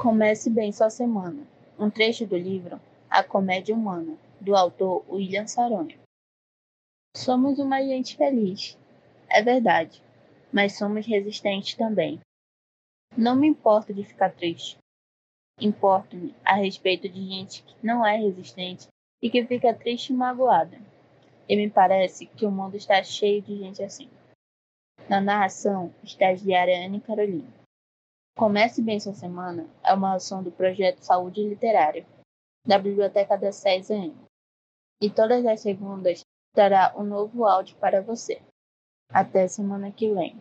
Comece bem sua semana. Um trecho do livro A Comédia Humana, do autor William Saronha. Somos uma gente feliz. É verdade, mas somos resistentes também. Não me importo de ficar triste. Importo-me a respeito de gente que não é resistente e que fica triste e magoada. E me parece que o mundo está cheio de gente assim. Na narração, estagiária Anne Carolina. Comece Bem Sua Semana é uma ação do projeto Saúde Literária, da Biblioteca da SES AM. E todas as segundas terá um novo áudio para você. Até semana que vem.